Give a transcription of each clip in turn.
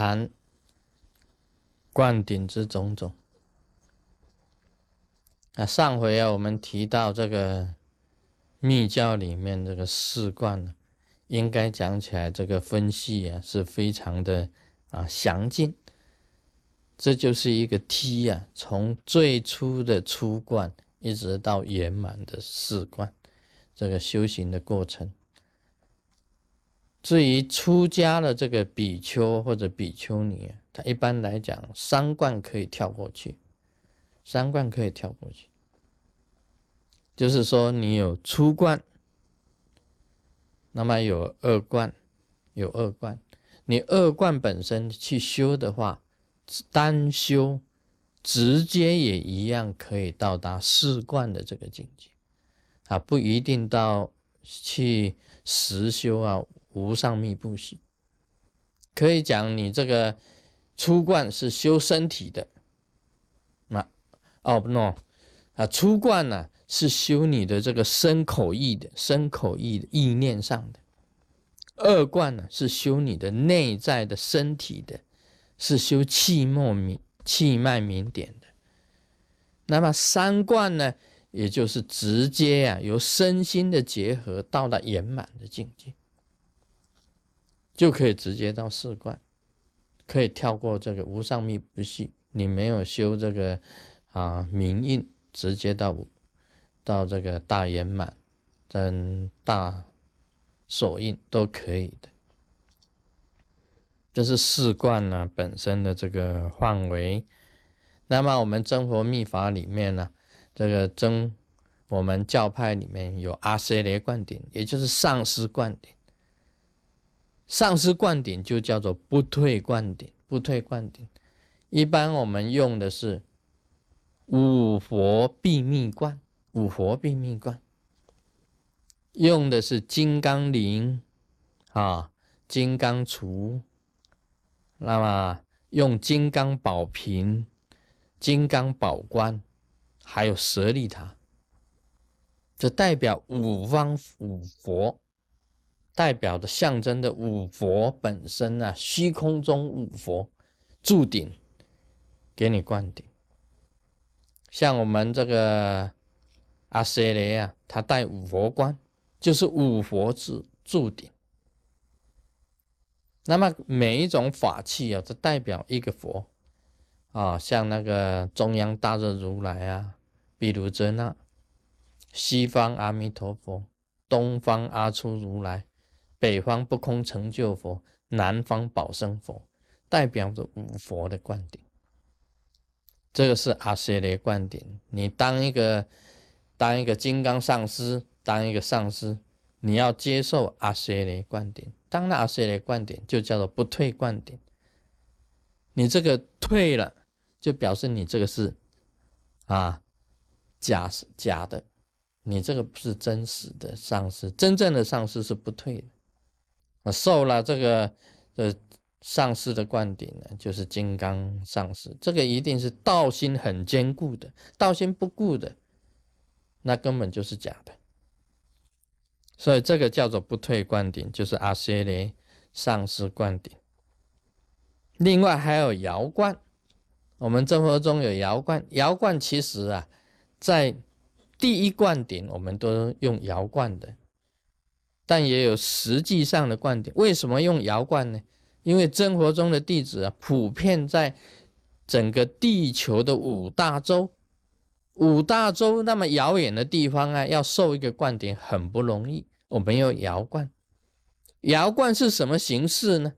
谈灌顶之种种。啊，上回啊，我们提到这个密教里面这个四观呢，应该讲起来这个分析啊是非常的啊详尽。这就是一个梯啊，从最初的初观一直到圆满的四观，这个修行的过程。至于出家的这个比丘或者比丘尼，他一般来讲三观可以跳过去，三观可以跳过去。就是说，你有初观，那么有二观，有二观。你二观本身去修的话，单修直接也一样可以到达四观的这个境界啊，不一定到去实修啊，无上密不行。可以讲，你这个初观是修身体的，那哦不 no 啊，初观呢？是修你的这个身口意的身口意的意念上的二观呢，是修你的内在的身体的，是修气脉明气脉明点的。那么三观呢，也就是直接啊，由身心的结合到了圆满的境界，就可以直接到四观，可以跳过这个无上密不系。你没有修这个啊明印，直接到五。到这个大圆满、跟大手印都可以的，这是四观呢本身的这个范围。那么我们真佛密法里面呢，这个真我们教派里面有阿阇黎灌顶，也就是上师灌顶。上师灌顶就叫做不退灌顶，不退灌顶。一般我们用的是五佛秘密灌。五佛秘密观用的是金刚铃啊，金刚杵，那么用金刚宝瓶、金刚宝冠，还有舍利塔，这代表五方五佛，代表的象征的五佛本身啊，虚空中五佛注顶，给你灌顶，像我们这个。阿阇黎啊，他戴五佛冠，就是五佛之注顶。那么每一种法器啊，都代表一个佛啊，像那个中央大日如来啊，比如遮那；西方阿弥陀佛，东方阿初如来，北方不空成就佛，南方宝生佛，代表着五佛的灌顶。这个是阿阇黎灌顶，你当一个。当一个金刚上师，当一个上师，你要接受阿阇黎灌顶。当了阿阇黎灌顶，就叫做不退灌顶。你这个退了，就表示你这个是啊假假的，你这个不是真实的上师。真正的上师是不退的。啊，受了这个呃上师的灌顶呢，就是金刚上师。这个一定是道心很坚固的，道心不固的。那根本就是假的，所以这个叫做不退灌顶，就是阿阇黎上师灌顶。另外还有摇灌，我们正佛中有摇灌，摇灌其实啊，在第一灌顶我们都用摇灌的，但也有实际上的灌顶。为什么用摇灌呢？因为生活中的弟子啊，普遍在整个地球的五大洲。五大洲那么遥远的地方啊，要受一个灌顶很不容易。我们有摇灌，摇灌是什么形式呢？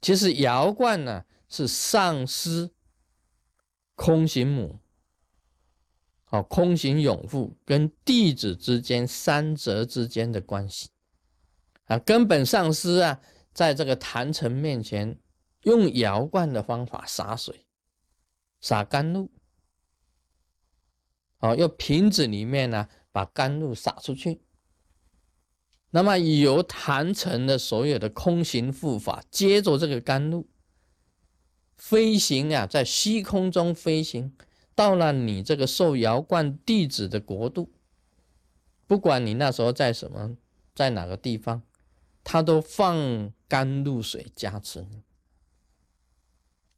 其实摇灌呢是上师空行母，哦空行永护跟弟子之间三者之间的关系啊。根本上师啊，在这个坛城面前用摇罐的方法洒水，洒甘露。哦，用瓶子里面呢，把甘露洒出去。那么由坛城的所有的空行护法接着这个甘露，飞行啊，在虚空中飞行，到了你这个受摇灌弟子的国度，不管你那时候在什么，在哪个地方，他都放甘露水加持你。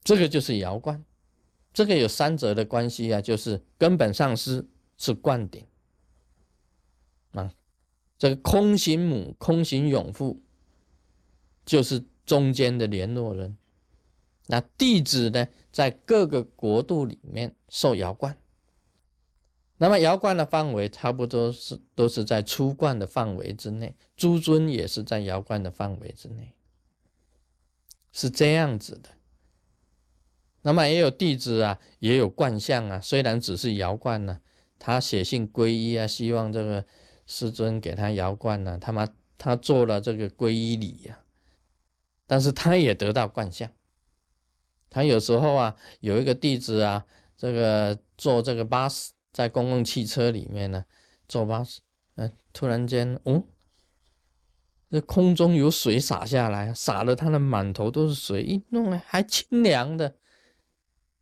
这个就是摇冠。这个有三者的关系啊，就是根本上师是灌顶啊，这个空行母、空行永父就是中间的联络人。那弟子呢，在各个国度里面受爻冠。那么爻冠的范围差不多是都是在出冠的范围之内，诸尊也是在爻冠的范围之内，是这样子的。那么也有弟子啊，也有冠相啊，虽然只是爻冠呢，他写信皈依啊，希望这个师尊给他爻冠呢，他妈他做了这个皈依礼呀，但是他也得到冠相。他有时候啊，有一个弟子啊，这个坐这个巴士，在公共汽车里面呢，坐巴士，嗯，突然间，哦，这空中有水洒下来，洒的他的满头都是水，一弄呢还清凉的，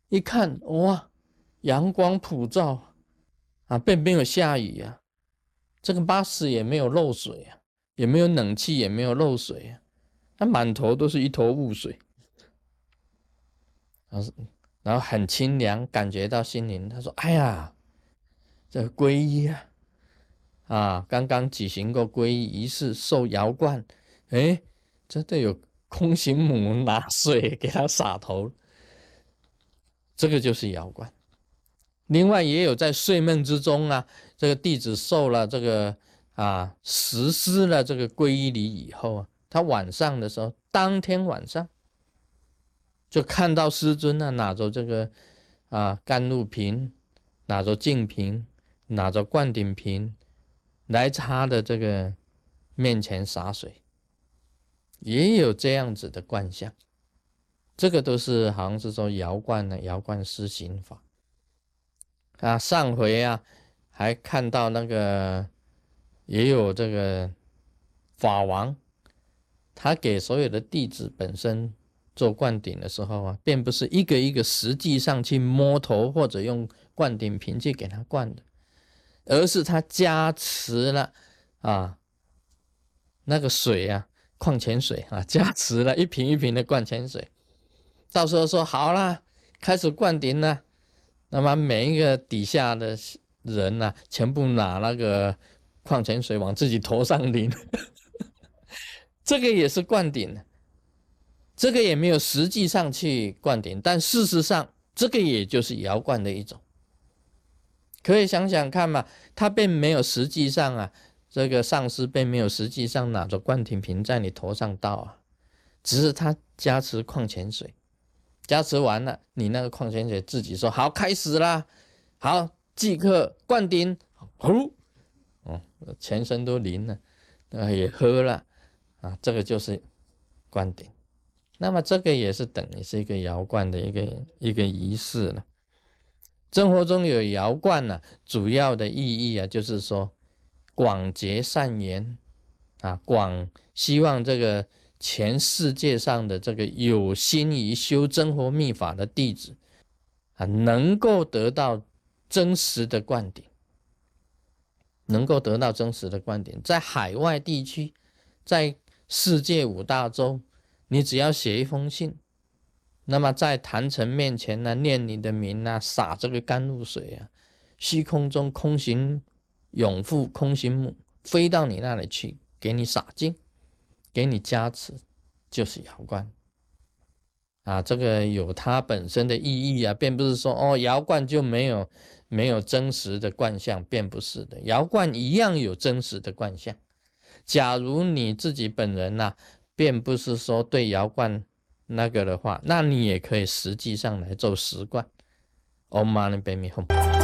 一看哇，阳光普照啊，并没有下雨啊，这个巴士也没有漏水啊，也没有冷气，也没有漏水啊，他满头都是一头雾水。然后，然后很清凉，感觉到心灵。他说：“哎呀，这皈依啊，啊，刚刚举行过皈依仪式，受摇冠，哎，真的有空行母拿水给他洒头，这个就是摇冠。另外也有在睡梦之中啊，这个弟子受了这个啊，实施了这个皈依礼以后啊，他晚上的时候，当天晚上。”就看到师尊啊，拿着这个啊甘露瓶，拿着净瓶，拿着灌顶瓶来他的这个面前洒水，也有这样子的观相。这个都是好像是说摇冠的摇冠施行法啊。上回啊还看到那个也有这个法王，他给所有的弟子本身。做灌顶的时候啊，并不是一个一个实际上去摸头或者用灌顶瓶去给他灌的，而是他加持了啊那个水啊，矿泉水啊，加持了一瓶一瓶的矿泉水。到时候说好了，开始灌顶了，那么每一个底下的人呢，全部拿那个矿泉水往自己头上淋，这个也是灌顶。这个也没有实际上去灌顶，但事实上，这个也就是摇灌的一种。可以想想看嘛，他并没有实际上啊，这个上师并没有实际上拿着灌顶瓶在你头上倒啊，只是他加持矿泉水，加持完了，你那个矿泉水自己说好开始啦，好即刻灌顶，呼，哦，全身都淋了，啊也喝了，啊，这个就是灌顶。那么这个也是等于是一个摇冠的一个一个仪式了。生活中有摇冠呢，主要的意义啊，就是说广结善缘啊，广希望这个全世界上的这个有心于修真活秘法的弟子啊，能够得到真实的灌顶，能够得到真实的灌顶，在海外地区，在世界五大洲。你只要写一封信，那么在坛城面前呢，念你的名啊，洒这个甘露水啊，虚空中空行永富空行母飞到你那里去，给你洒净，给你加持，就是摇冠啊。这个有它本身的意义啊，并不是说哦，摇冠就没有没有真实的冠相，并不是的，摇冠一样有真实的冠相。假如你自己本人呐。并不是说对摇冠那个的话，那你也可以实际上来做十冠。Om Mani Padme Hum。